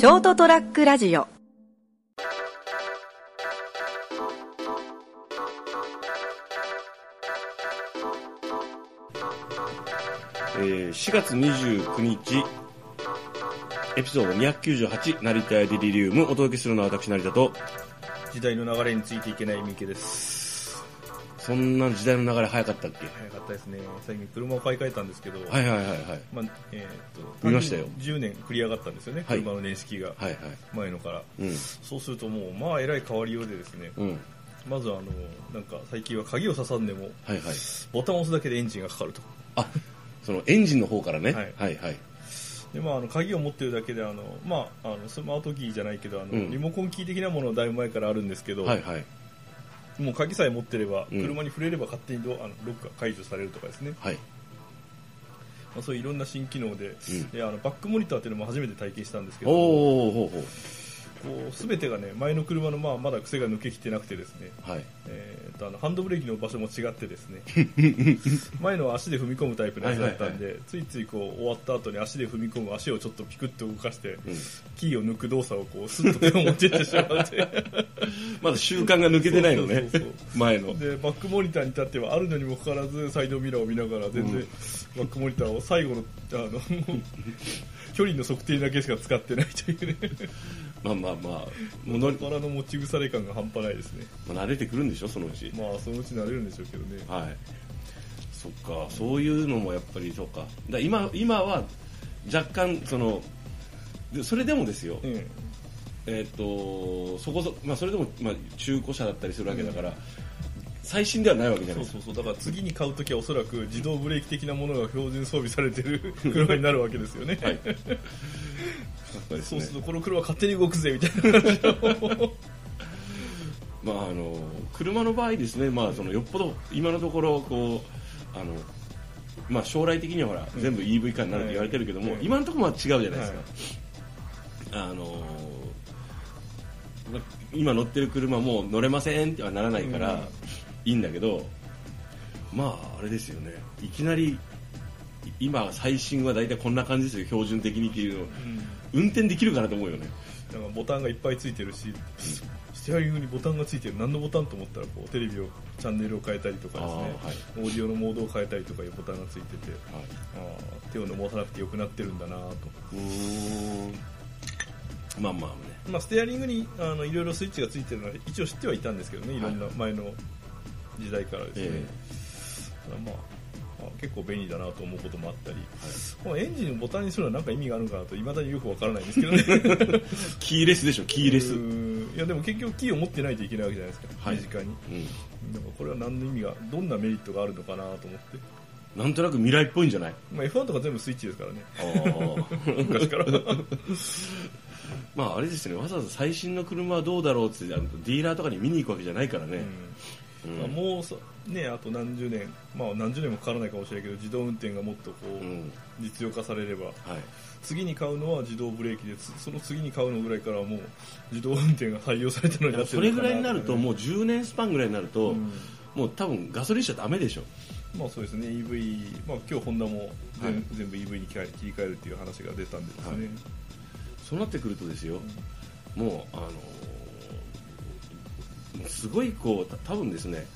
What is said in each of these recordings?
ショートトラックラジオ。えー4月29日、エピソード298、成田屋デリリウム、お届けするのは私、成田と、時代の流れについていけない三池ですそんな時代の流れ早かったっけ？早かったですね最近車を買い替えたんですけど、はいはいはいはい。まあえー、と見ましたよ10年繰り上がったんですよね、はい車の年式がはいはい。前のから、うん。そうするともうまあえらい変わりようでですね、うん。まずあのなんか最近は鍵を刺さんでもはいはい。ボタンを押すだけでエンジンがかかるとあ、そのエンジンの方からね。はいはいはい。でまあ、あの鍵を持ってるだけであの、まあ、あのスマートキーじゃないけどあの、うんリモコンキー的なものはだいぶ前からあるんですけど、はいはい。もう鍵さえ持ってれば、うん。車に触れれば勝手にドあのロックが解除されるとかですね、はい。まあ、そういういろんな新機能で,、うん。であのバックモニターっていうのも初めて体験したんですけどおー、ほうほこう全てがね前の車の、まあ、まだ癖が抜けきってなくてですね、う。はい。えーとあのハンドブレーキの場所も違ってですね 前のは足で踏み込むタイプのやつだったんで、ついついこう終わった後に足で踏み込む足をちょっとピクッと動かして、うん。キーを抜く動作をこうスッと手を持っていってしまってまだ習慣が抜けてないのねそうそうそう。前の。でバックモニターに至ってはあるのにもかかわらずサイドミラーを見ながら全然、うんバックモニターを最後のあの 距離の測定だけしか使ってないというねまあまあまあ、もう乗り、バラの持ち腐れ感が半端ないですねまあ慣れてくるんでしょ、そのうち。まあそのうち慣れるんでしょうけどねはい。そっか、そういうのもやっぱりそうか。だから今、今は若干、その、でそれでもですよ、うんえっ、と、そこそ、まあそれでも、まあ中古車だったりするわけだから、最新ではないわけじゃないですか。そうそうそうだから次に買うときはおそらく自動ブレーキ的なものが標準装備されてる 車になるわけですよね、はい。そうですね。そうするとこの車勝手に動くぜみたいな感じのまああの車の場合ですね、まあそのよっぽど今のところこうあのまあ将来的にはほら、うん。全部 EV 化になるって言われてるけども、はい。今のところは違うじゃないですか。あのまあ今乗ってる車もう乗れませんってはならないから、うん。いいんだけど、まああれですよね。いきなり今最新は大体こんな感じですよ標準的にっていうのを運転できるかなと思うよね。なんかボタンがいっぱいついてるし、ステアリングにボタンがついてる。何のボタンと思ったらこうテレビをチャンネルを変えたりとかですね、はい。オーディオのモードを変えたりとかいうボタンがついててはい。あー手を伸ばさなくてよくなってるんだなと、うーん。まあまあね。まあ、ステアリングにあのいろいろスイッチがついてるのは一応知ってはいたんですけどね。いろんな前の時代からですね、えただまあまあ結構便利だなと思うこともあったり、このエンジンをボタンにするのは何か意味があるのかなといまだによくわからないんですけどね。キーレスでしょ、キーレス。いやでも結局キーを持ってないといけないわけじゃないですか、はい。身近に。うん。なんかこれは何の意味がどんなメリットがあるのかなと思って、なんとなく未来っぽいんじゃない？まあ、F1 とか全部スイッチですからね。あ 昔から。まああれですね、わざわざ最新の車はどうだろうってディーラーとかに見に行くわけじゃないからね。うんまあ、もうさねあと何十年まあ何十年もかからないかもしれないけど自動運転がもっとこう、うん。実用化されればはい。次に買うのは自動ブレーキでつその次に買うのぐらいからはもう自動運転が採用されたのになってそれぐらいになると、う、もう10年スパンぐらいになると、うん。もう多分ガソリン車ダメでしょ。まあそうですね EV、まあ、今日ホンダも全,、はい。全部 EV に切り替えるっていう話が出たんでですね、はい。そうなってくるとですよ、もう、あのすごいこう、た多分ですね、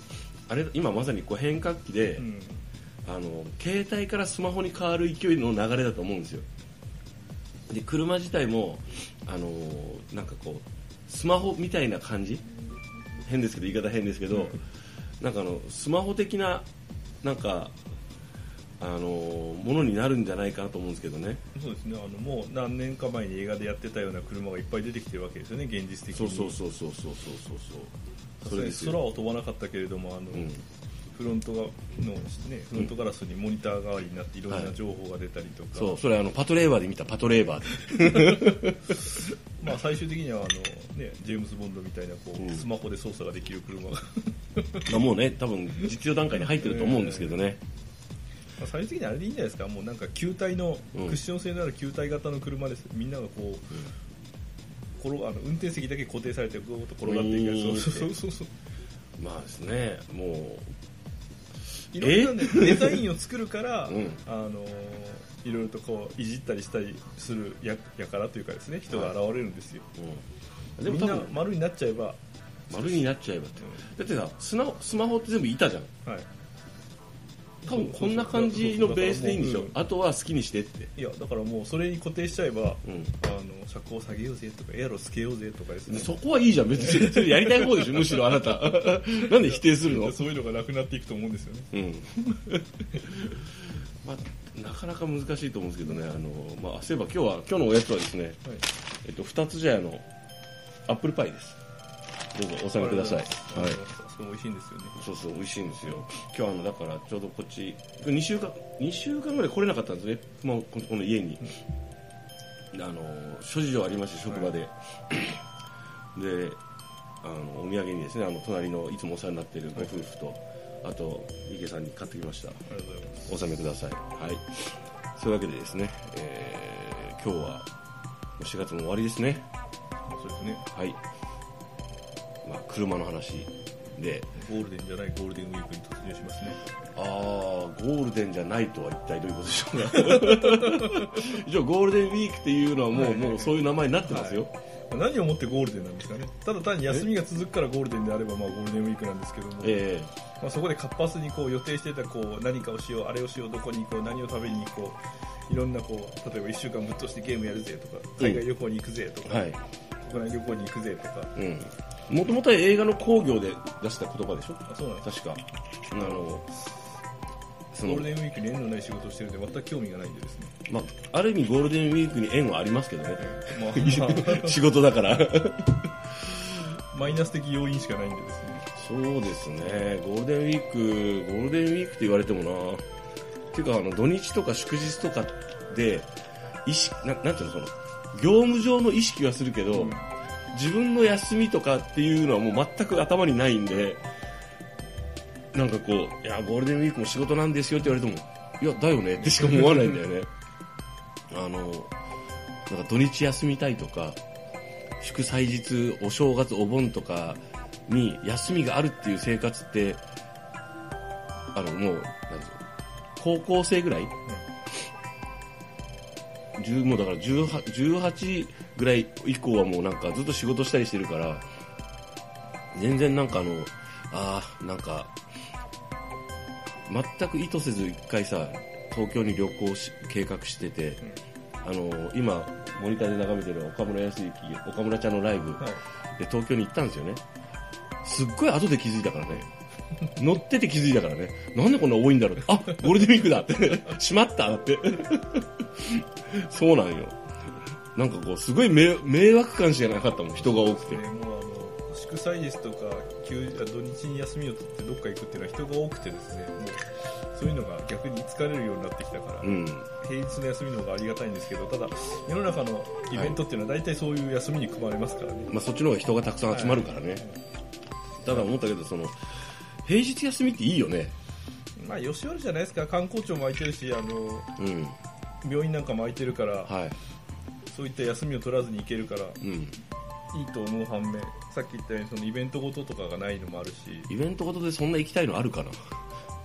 あれ、今まさにこう変革期で、うん。あの携帯からスマホに変わる勢いの流れだと思うんですよ。で車自体もあのなんかこうスマホみたいな感じ？変ですけど言い方変ですけど、なんかあのスマホ的ななんかあのものになるんじゃないかなと思うんですけどね。そうですね。あのもう何年か前に映画でやってたような車がいっぱい出てきてるわけですよね現実的に。そうそうそうそうそうそうそう空を飛ばなかったけれどもあの、うん、フロントの、ね、フロントガラスにモニター代わりになっていろんな情報が出たりとか、はい、そうそれあのパトレーバーで見たパトレーバーで。まあ最終的にはあの、ね、ジェームズ・ボンドみたいなこう、うん、スマホで操作ができる車が。もうね多分実用段階に入ってると思うんですけどね、えーまあ最終的にあれでいいんじゃないですか？もうなんか球体の、うん。クッション性のある球体型の車です。みんながこう、転があの運転席だけ固定されてぐーっと転がっていくやつそうそうそうそう。まあですねもいろんな、ね、デザインを作るから、うん。あのいろいろとこういじったりしたりするややからというかですね人が現れるんですよ、うん、でもみんな丸になっちゃえば、丸になっちゃえばって。だってさスマホスマホって全部板じゃん。はい、多分こんな感じのベースでいいんでしょ？うんあとは好きにしてって。いやだからもうそれに固定しちゃえば、うん。あの車高下げようぜとかエアロつけようぜとかですねそこはいいじゃん別に。それやりたい方でしょ むしろあなた。なんで否定するの？そういうのがなくなっていくと思うんですよね。うん。まあ、なかなか難しいと思うんですけどね、あのまあ、そういえば今日は今日のおやつはですね、はい。えっと、二つ茶屋のアップルパイです。どうぞお納めください。はい。美味しいんですよねそうそう、美味しいんですよ。今日はあの、だからちょうどこっち、2週間、2週間ぐらい来れなかったんですね、まあ、この家に。あの、諸事情ありまして、職場で。で、あの、お土産にですね、あの、隣のいつもお世話になっているご夫婦と、あと、池さんに買ってきました。ありがとうございますお納めください。はい。そういうわけでですね、えー、今日は、もう4月も終わりですね。そうですねはい。まあ、車の話で、ゴールデンじゃないゴールデンウィークに突入しますね。あー、ゴールデンじゃないとは一体どういうことでしょうか。一応、ゴールデンウィークっていうのはもう、はい。はいはいもうそういう名前になってますよ。何をもってゴールデンなんですかね。ただ単に休みが続くからゴールデンであればまあゴールデンウィークなんですけども、えまあ、そこで活発にこう予定してたこう何かをしようあれをしようどこに行こう何を食べに行こういろんなこう例えば1週間ぶっ通してゲームやるぜとか海外旅行に行くぜとか、えはい。国内旅行に行くぜとか。うん。もともとは映画の興行で出した言葉でしょ？あそうなんです確か。あの、そのゴール、デンウィークに縁のない仕事をしてるんで全く興味がないんでですね、まあ、ある意味ゴールデンウィークに縁はありますけどね。まあ。ま 仕事だから。あ、マイナス的要因しかないんでですね。そうですね、ゴールデンウィーク、ゴールデンウィークって言われてもな、っていうか、あの土日とか祝日とかで、意識ななんていうの、その業務上の意識はするけど、うん自分の休みとかっていうのはもう全く頭にないんで、なんかこう、いや、ゴールデンウィークも仕事なんですよって言われても、いや、だよねってしか思わないんだよね。あの、なんか土日休みたいとか、祝祭日、お正月、お盆とかに休みがあるっていう生活って、あの、もう、なんですよ高校生ぐらい、10もうだから18 18ぐらい以降はもうなんかずっと仕事したりしてるから、全然なんかあの、ああ、なんか、全く意図せず一回さ、東京に旅行し計画してて、あの、今、モニターで眺めてる岡村康之、岡村ちゃんのライブはいで東京に行ったんですよね。すっごい後で気づいたからね。乗ってて気づいたからね。なんでこんな多いんだろう。あ、ゴールデンウィークだって。しまっただって。そうなんよ。なんかこう、すごい迷迷惑感しかなかったもん、人が多くて。ね、もうあの祝祭日とか休あ土日に休みを取ってどっか行くっていうのは人が多くてですねもうそういうのが逆に疲れるようになってきたから、うん。平日の休みの方がありがたいんですけどただ世の中のイベントっていうのは大体そういう休みに組まれますからね、まあそっちの方が人がたくさん集まるからね。ただ思ったけど、その、平日休みっていいよね。まあ吉原じゃないですか観光庁も空いてるしあのうん。病院なんかも空いてるからはい。そういった休みを取らずに行けるからうん。いいと思う反面さっき言ったようにそのイベントごととかがないのもあるし。イベントごとでそんな行きたいのあるかな？う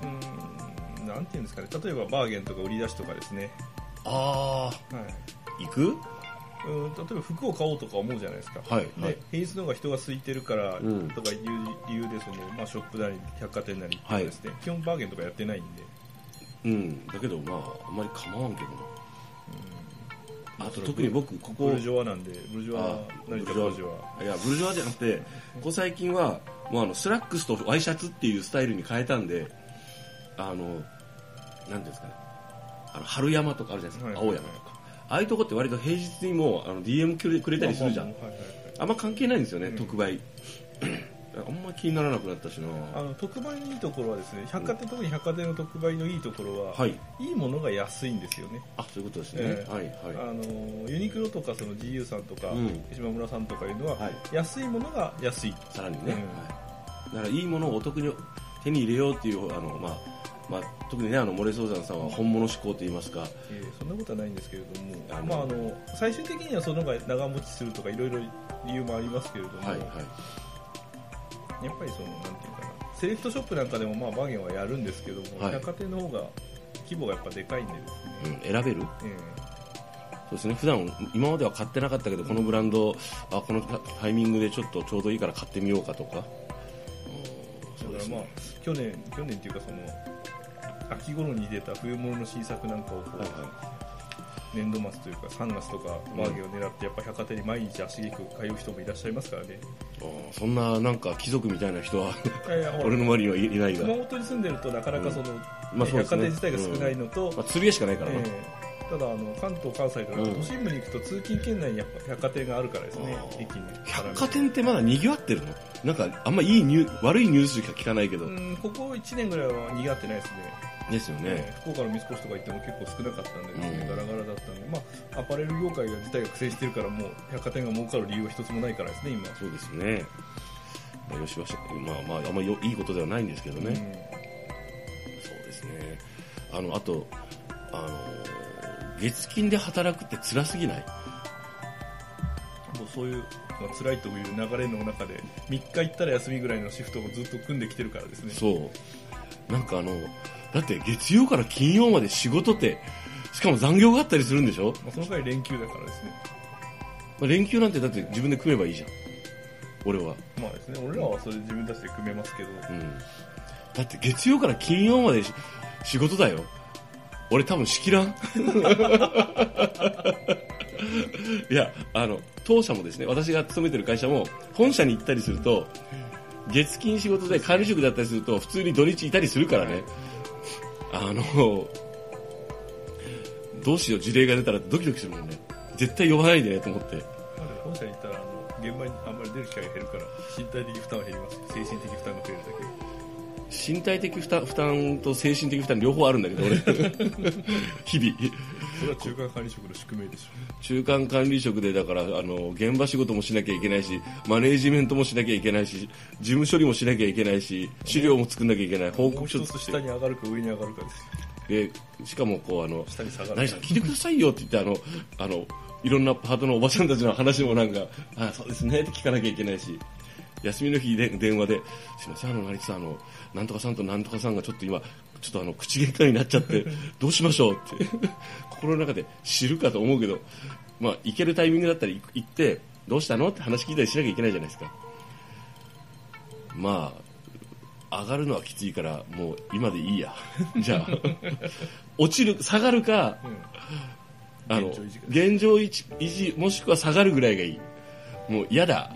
ーんなんていうんですかね。例えばバーゲンとか売り出しとかですね、あはい、ー、行く？うん例えば服を買おうとか思うじゃないですか、はいはい。で平日の方が人が空いてるからうん。とかいう理由でその、まあ、ショップなり百貨店なりってですね、基本バーゲンとかやってないんで。うん。だけどまあ、あんまり構わんけどな。あと特に僕、ここ。ブル、ジョワなんでブルジョワあ成田ブルジョワ。いや、ブルジョワじゃなくて、ここ最近は、もうあの、スラックスとワイシャツっていうスタイルに変えたんで、あの、なんていうんですかね、あの、春山とかあるじゃないですか、はい。青山とか。ああいうとこって割と平日にもあの DM くれくれたりするじゃん。まあんま関係ないんですよね、うん。特売。あんま気にならなくなったしなあの特売のいいところはですね百貨店、特に百貨店の特売のいいところは、はい。い、いものが安いんですよねあ、そういうことですね。ええはい、はあのユニクロとかその GU さんとか、うん島村さんとかいうのは、はい安いものが安いい。さらにね。うんはい。だからいいものをお得に手に入れようっていう、あの、まあ、まあ、特にね、あの、モレソーザンさんは本物志向と言いますか、えーそんなことはないんですけれどもあのまあ、あの最終的にはその方が長持ちするとかいろいろ理由もありますけれども、はい、はい。やっぱりそのなんていうかなセレクトショップなんかでもまあバーゲンはやるんですけども、はい。百貨店の方が規模がやっぱでかいんでですね、うん、選べる？えそうですね普段今までは買ってなかったけどこのブランドあこのタイミングでちょっとちょうどいいから買ってみようかとか。うん。だからまあね去年去年っていうかその秋頃に出た冬物の新作なんかをこう、はいは年度末というか3月とかバーゲンを狙ってやっぱ百貨店に毎日足げく通う人もいらっしゃいますからねそんななんか貴族みたいな人は俺の周りにはいいないが。熊、本に住んでるとなかなかその、まあ百貨店自体が少ないのと、まあ、釣り屋しかないからな、ええただあの関東関西とかうん。都心部に行くと通勤圏内にやっぱ百貨店があるからですねあー。駅に百貨店ってまだ賑わってるの？なんかあんまいいニュー悪いニュースしか聞かないけど、うんここ1年ぐらいは賑わってないですね。ですよね、ええ福岡の三越とか行っても結構少なかったんでですね、うん。ガラガラだったんで、まあ、アパレル業界が自体が苦戦してるからもう百貨店が儲かる理由は一つもないからですね今。そうですね、まあ、よしわしまあまああんまりよいいことではないんですけどね、そうですね。あのあとあの月金で働くって辛すぎない？うんもうそういうまあ辛いという流れの中で3日行ったら休みぐらいのシフトをずっと組んできてるからですね。そう。なんかあのだって月曜から金曜まで仕事ってしかも残業があったりするんでしょ、まあ、その代わり連休だからですね。まあ、連休なんてだって自分で組めばいいじゃん。俺は。まあですね。俺らはそれ自分たちで組めますけど。うん。だって月曜から金曜までし仕事だよ俺多分しきらん？いやあの当社もですね私が勤めてる会社も本社に行ったりすると月金仕事で管理職だったりすると普通に土日いたりするからね。あのどうしよう事例が出たらドキドキするもんね。絶対呼ばないでねと思って。本社に行ったらあの現場にあんまり出る機会が減るから身体的負担は減ります。精神的負担が増えるだけ。身体的負担負担と精神的負担両方あるんだけど俺。日々。それは中間管理職の宿命でしょ中間管理職でだからあの現場仕事もしなきゃいけないしマネージメントもしなきゃいけないし事務処理もしなきゃいけないし資料も作んなきゃいけない報告書作って。に上がるか上に上がるかですよ。でしかもこうあの下に下がる何さん聞いてくださいよって言ってあのあのいろんなパートのおばちゃんたちの話もなんかあそうですねって聞かなきゃいけないし。休みの日で電話で「すいませんあの成木さんあのなんとかさんとなんとかさんがちょっと今ちょっとあの口喧嘩になっちゃって どうしましょう」って 心の中で知るかと思うけどまあ行けるタイミングだったら行行ってどうしたのって話聞いたりしなきゃいけないじゃないですか。まあ上がるのはきついからもう今でいいや。じゃあ落ちる下がるかうん。あの現状維持もしくは下がるぐらいがいい。もう嫌だ。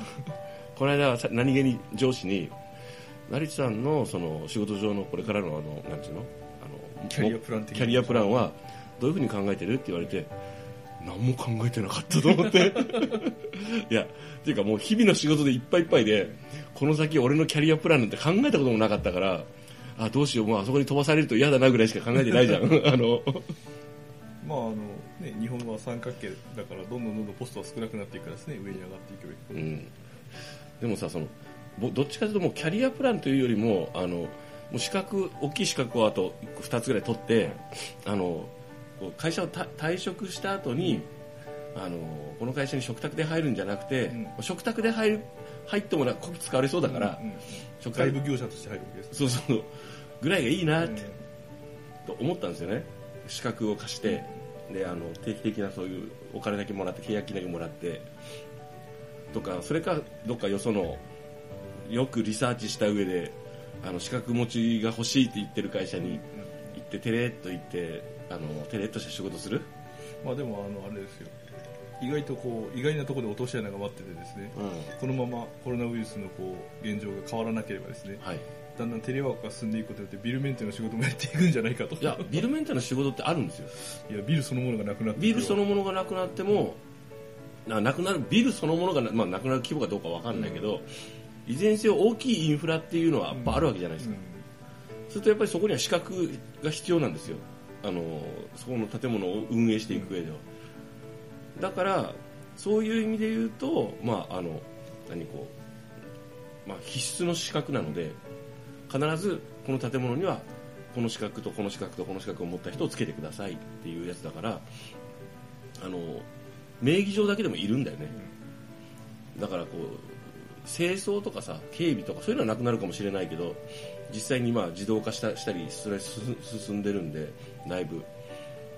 この間はさ何気に上司に成地さんのその仕事上のこれからのあのなんていうの？あのキャリアプランキャリアプランはどういうふうに考えてるって言われて何も考えてなかったと思って。いやっていうかもう日々の仕事でいっぱいいっぱいでこの先俺のキャリアプランなんて考えたこともなかったからあどうしようもうあそこに飛ばされると嫌だなぐらいしか考えてないじゃん。あの。まああのね、日本は三角形だからどんどんどんどんポストは少なくなっていくからですね上に上がっていけばいくほどうん、でもさそのぼどっちかというともうキャリアプランというよりもあのもう資格大きい資格をあと2つぐらい取ってあの会社をた退職した後にあのこの会社に嘱託で入るんじゃなくて、うん。嘱託で入る入ってもらこき使われそうだから、うんうん嘱託外部業者として入るわけですそうそう。ぐらいがいいなって、うん。と思ったんですよね。資格を貸してであの定期的なそういうお金だけもらって契約金だけもらってとかそれかどっかよそのよくリサーチした上であの資格持ちが欲しいって言ってる会社に行ってテレッと行ってあのテレッとした仕事する、まあでもあのあれですよ。意外とこう意外なところで落とし穴が待っててですね。うん。このままコロナウイルスのこう現状が変わらなければですね。はい、だんだんテレワークが進んでいくことによってビルメンテの仕事もやっていくんじゃないかと。いやビルメンテの仕事ってあるんですよ。いやビルそのものがなくなってビルそのもものがなくなってもななくなるビルそのものがな,、まあ、なくなる規模かどうかわかんないけど、いずれにせよ大きいインフラっていうのはやっぱあるわけじゃないですか、するとやっぱりそこには資格が必要なんですよ。あのそこの建物を運営していく上では、だからそういう意味で言うとまああの何こう、まあ、必須の資格なので必ずこの建物にはこの資格とこの資格とこの資格を持った人をつけてくださいっていうやつだからあの名義上だけでもいるんだよね。だからこう清掃とかさ警備とかそういうのはなくなるかもしれないけど実際にまあ自動化したしたりそれ進んでるんでだいぶ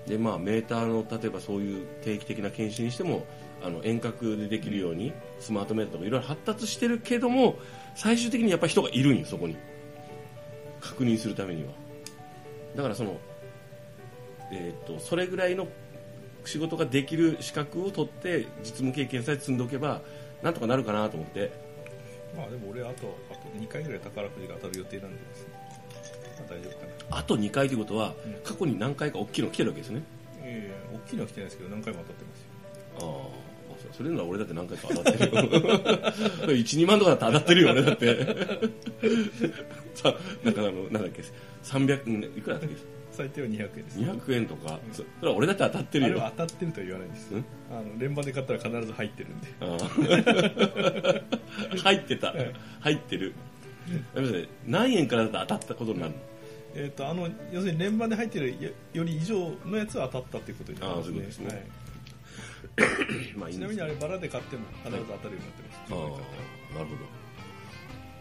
でまあメーターの例えばそういう定期的な検視にしてもあの遠隔でできるようにスマートメーターとかいろいろ発達してるけども最終的にやっぱり人がいるんよそこに。確認するためには。だからそのえー、とそれぐらいの仕事ができる資格を取って実務経験さえ積んでおけばなんとかなるかなと思って。まあでも俺あとあと2回ぐらい宝くじが当たる予定なんでですね、まあ、大丈夫かな。あと2回ということは、うん。過去に何回か大きいの来てるわけですね。ええ大きいのは来てないですけど何回も当たってますよ。ああそれなら俺だって何回か当たってるよ。12万とかだって当たってるよ俺だって。さなんかあのなんだっけ300いくらだったっ最低は200円です。け200円とか？そそれは俺だって当たってるよ。あれは当たってるとは言わないです。ん？あの連番で買ったら必ず入ってるんで。ああ。入ってた。入ってる。何円からだと当たったことになるの？えー、とあの要するに連番で入ってるよより以上のやつは当たったっていうことになりますあーそういうことですね。はい。まあいいちなみにあれバラで買っても必ず当たるようになってます、ああなるほ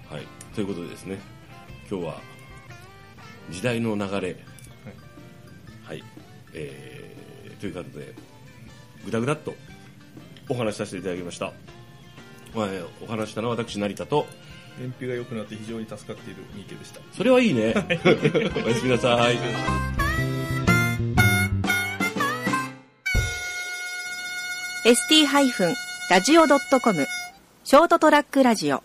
ど。はい。ということでですね今日は時代の流れ。はい、えー、ということでぐだぐだっとお話しさせていただきました、まあえーお話ししたのは私成田と燃費が良くなって非常に助かっている三池でした。それはいいね。おやすみなさい。ー ST-radio.com ショートトラックラジオ